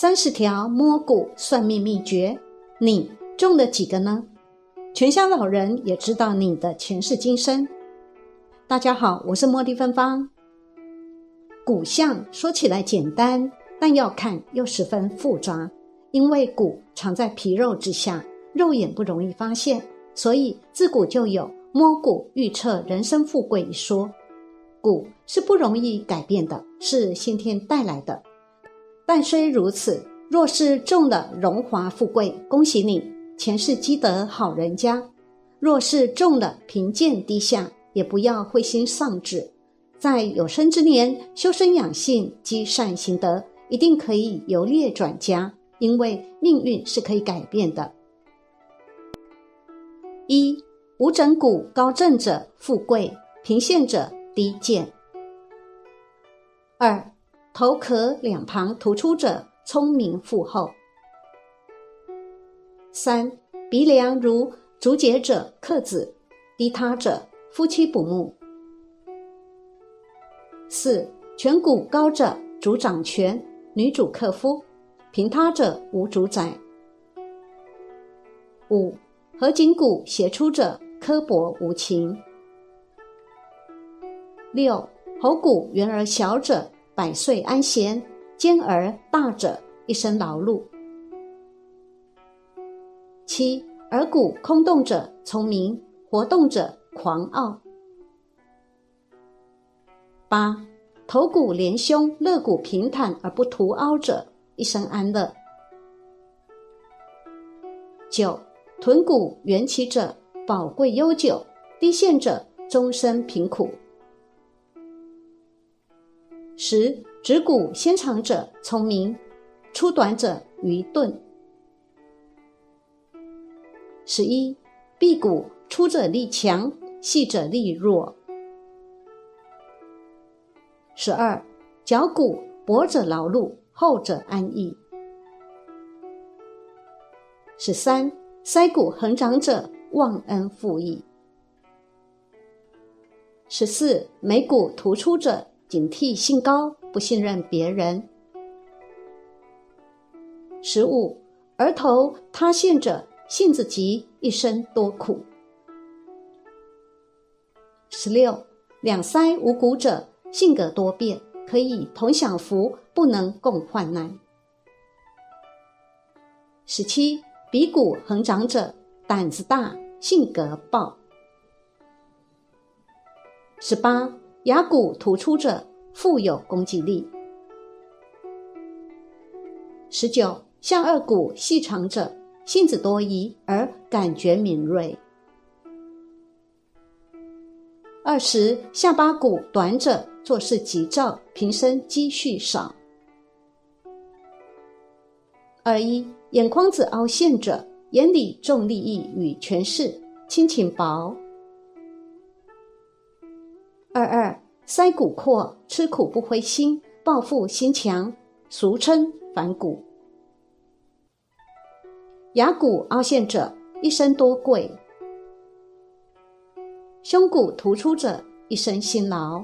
三十条摸骨算命秘诀，你中了几个呢？全乡老人也知道你的前世今生。大家好，我是茉莉芬芳。骨相说起来简单，但要看又十分复杂，因为骨藏在皮肉之下，肉眼不容易发现，所以自古就有摸骨预测人生富贵一说。骨是不容易改变的，是先天带来的。但虽如此，若是中了荣华富贵，恭喜你前世积德好人家；若是中了贫贱低下，也不要灰心丧志，在有生之年修身养性，积善行德，一定可以由劣转佳。因为命运是可以改变的。一无整骨高正者富贵，贫贱者低贱。二。头壳两旁突出者聪明富厚。三鼻梁如竹节者克子，低塌者夫妻不睦。四颧骨高者主掌权，女主克夫；平塌者无主宰。五合颈骨斜出者刻薄无情。六喉骨圆而小者。百岁安闲，兼而大者一生劳碌。七耳骨空洞者聪明，活动者狂傲。八头骨连胸，肋骨平坦而不凸凹者一生安乐。九臀骨圆起者宝贵悠久，低陷者终身贫苦。十指骨纤长者聪明，粗短者愚钝。十一臂骨粗者力强，细者力弱。十二脚骨薄者劳碌，厚者安逸。十三腮骨横长者忘恩负义。十四眉骨突出者。警惕性高，不信任别人。十五，额头塌陷者性子急，一生多苦。十六，两腮无骨者性格多变，可以同享福，不能共患难。十七，鼻骨横长者胆子大，性格暴。十八。牙骨突出者富有攻击力。十九，下颚骨细长者性子多疑而感觉敏锐。二十，下巴骨短者做事急躁，平生积蓄少。二一，眼眶子凹陷者眼里重利益与权势，亲情薄。二二，腮骨阔，吃苦不灰心，抱负心强，俗称反骨。牙骨凹陷者一生多贵，胸骨突出者一生辛劳，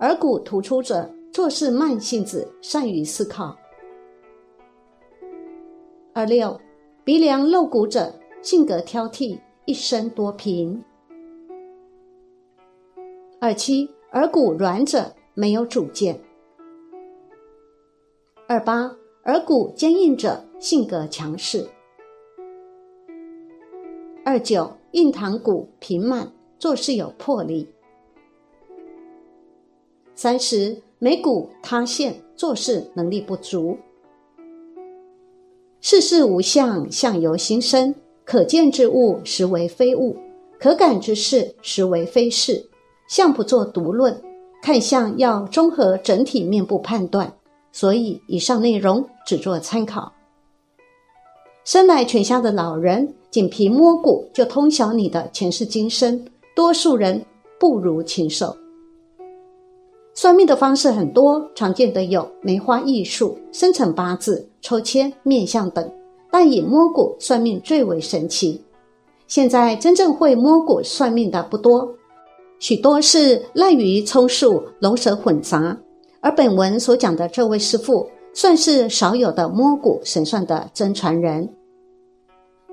耳骨突出者做事慢性子，善于思考。二六，鼻梁露骨者性格挑剔，一生多贫。二七耳骨软者没有主见。二八耳骨坚硬者性格强势。二九印堂骨平满，做事有魄力。三十眉骨塌陷，做事能力不足。世事无相，相由心生。可见之物实为非物，可感之事实为非事。相不做独论，看相要综合整体面部判断，所以以上内容只做参考。生来全家的老人，仅凭摸骨就通晓你的前世今生，多数人不如禽兽。算命的方式很多，常见的有梅花易数、生辰八字、抽签、面相等，但以摸骨算命最为神奇。现在真正会摸骨算命的不多。许多是滥竽充数、龙蛇混杂，而本文所讲的这位师傅算是少有的摸骨神算的真传人。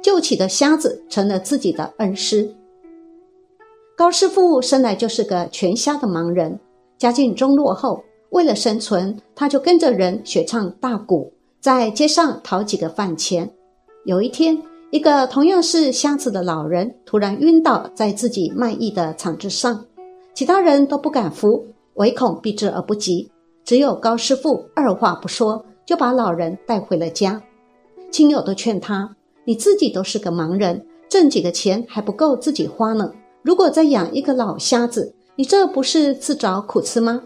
救起的瞎子成了自己的恩师。高师傅生来就是个全瞎的盲人，家境中落后，为了生存，他就跟着人学唱大鼓，在街上讨几个饭钱。有一天，一个同样是瞎子的老人突然晕倒在自己卖艺的场子上，其他人都不敢扶，唯恐避之而不及。只有高师傅二话不说就把老人带回了家。亲友都劝他：“你自己都是个盲人，挣几个钱还不够自己花呢。”如果再养一个老瞎子，你这不是自找苦吃吗？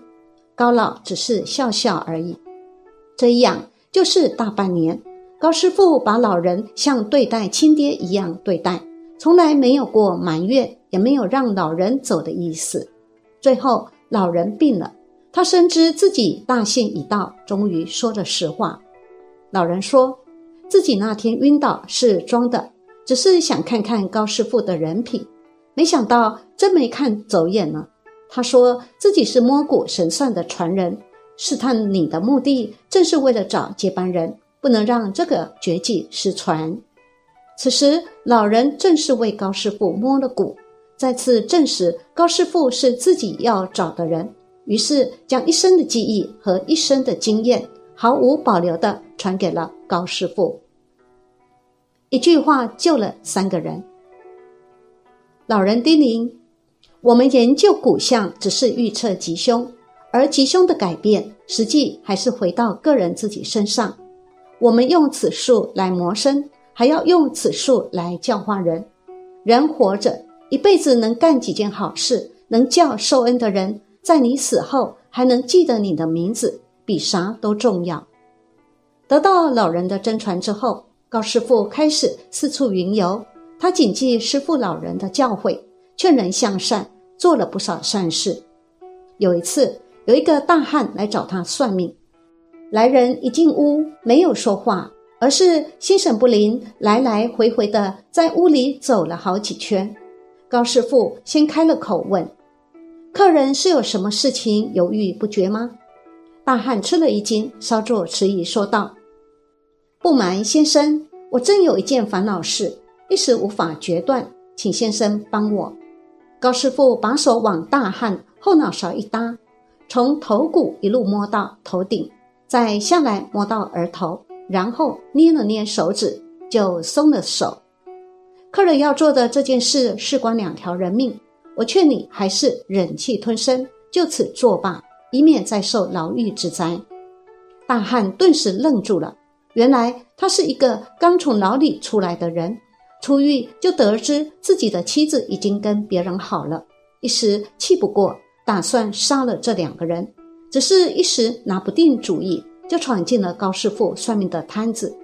高老只是笑笑而已。这一养就是大半年，高师傅把老人像对待亲爹一样对待，从来没有过埋怨，也没有让老人走的意思。最后老人病了，他深知自己大限已到，终于说了实话。老人说自己那天晕倒是装的，只是想看看高师傅的人品。没想到真没看走眼了。他说自己是摸骨神算的传人，试探你的目的正是为了找接班人，不能让这个绝技失传。此时老人正是为高师傅摸了骨，再次证实高师傅是自己要找的人，于是将一生的记忆和一生的经验毫无保留地传给了高师傅。一句话救了三个人。老人叮咛：“我们研究骨相只是预测吉凶，而吉凶的改变，实际还是回到个人自己身上。我们用此术来磨生，还要用此术来教化人。人活着一辈子能干几件好事，能叫受恩的人，在你死后还能记得你的名字，比啥都重要。”得到老人的真传之后，高师傅开始四处云游。他谨记师父老人的教诲，劝人向善，做了不少善事。有一次，有一个大汉来找他算命，来人一进屋没有说话，而是心神不宁，来来回回的在屋里走了好几圈。高师傅先开了口问：“客人是有什么事情犹豫不决吗？”大汉吃了一惊，稍作迟疑，说道：“不瞒先生，我真有一件烦恼事。”一时无法决断，请先生帮我。高师傅把手往大汉后脑勺一搭，从头骨一路摸到头顶，再下来摸到额头，然后捏了捏手指，就松了手。客人要做的这件事事关两条人命，我劝你还是忍气吞声，就此作罢，以免再受牢狱之灾。大汉顿时愣住了，原来他是一个刚从牢里出来的人。出狱就得知自己的妻子已经跟别人好了，一时气不过，打算杀了这两个人，只是一时拿不定主意，就闯进了高师傅算命的摊子。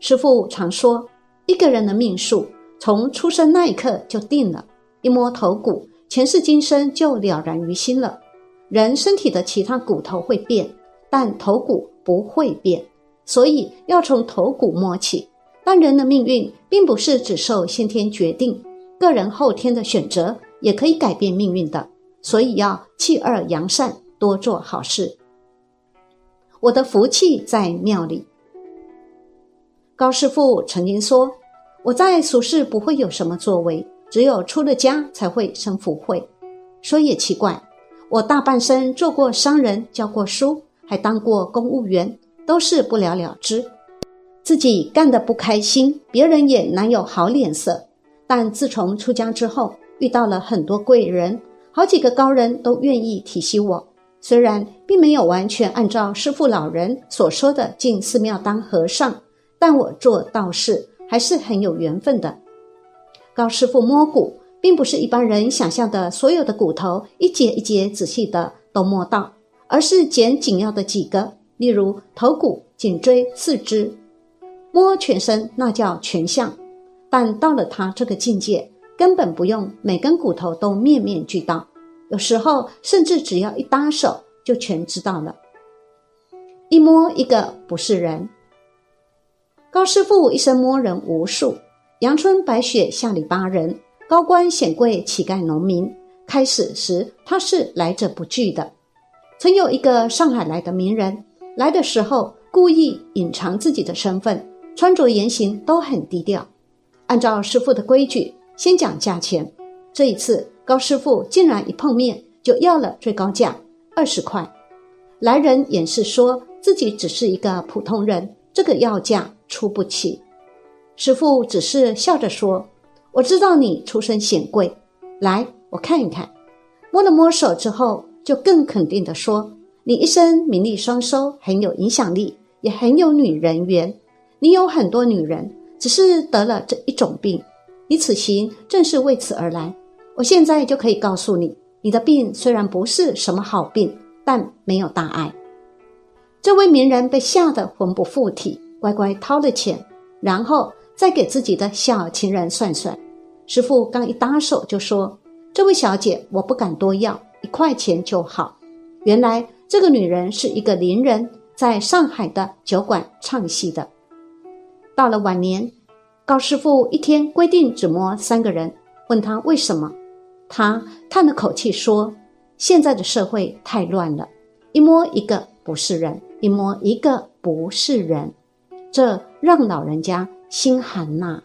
师傅常说，一个人的命数从出生那一刻就定了，一摸头骨，前世今生就了然于心了。人身体的其他骨头会变，但头骨不会变，所以要从头骨摸起。但人的命运并不是只受先天决定，个人后天的选择也可以改变命运的。所以要弃恶扬善，多做好事。我的福气在庙里。高师傅曾经说：“我在俗世不会有什么作为，只有出了家才会生福慧。”说也奇怪，我大半生做过商人，教过书，还当过公务员，都是不了了之。自己干得不开心，别人也难有好脸色。但自从出家之后，遇到了很多贵人，好几个高人都愿意提携我。虽然并没有完全按照师父老人所说的进寺庙当和尚，但我做道士还是很有缘分的。高师傅摸骨，并不是一般人想象的，所有的骨头一节一节仔细的都摸到，而是捡紧要的几个，例如头骨、颈椎、四肢。摸全身那叫全相，但到了他这个境界，根本不用每根骨头都面面俱到，有时候甚至只要一搭手就全知道了。一摸一个不是人。高师傅一生摸人无数，阳春白雪下里巴人，高官显贵乞丐农民，开始时他是来者不拒的。曾有一个上海来的名人，来的时候故意隐藏自己的身份，穿着言行都很低调。按照师傅的规矩，先讲价钱。这一次，高师傅竟然一碰面就要了最高价二十块。来人掩饰说自己只是一个普通人，这个要价出不起。师傅只是笑着说：“我知道你出身显贵，来，我看一看。”摸了摸手之后，就更肯定地说：“你一生名利双收，很有影响力，也很有女人缘。你有很多女人，只是得了这一种病。你此行正是为此而来。我现在就可以告诉你，你的病虽然不是什么好病，但没有大碍。”这位名人被吓得魂不附体，乖乖掏了钱，然后。再给自己的小情人算算，师傅刚一搭手就说：“这位小姐，我不敢多要，一块钱就好。”原来这个女人是一个邻人，在上海的酒馆唱戏的。到了晚年，高师傅一天规定只摸三个人，问他为什么，他叹了口气说：“现在的社会太乱了，一摸一个不是人，一摸一个不是人，这让老人家。”心寒呐。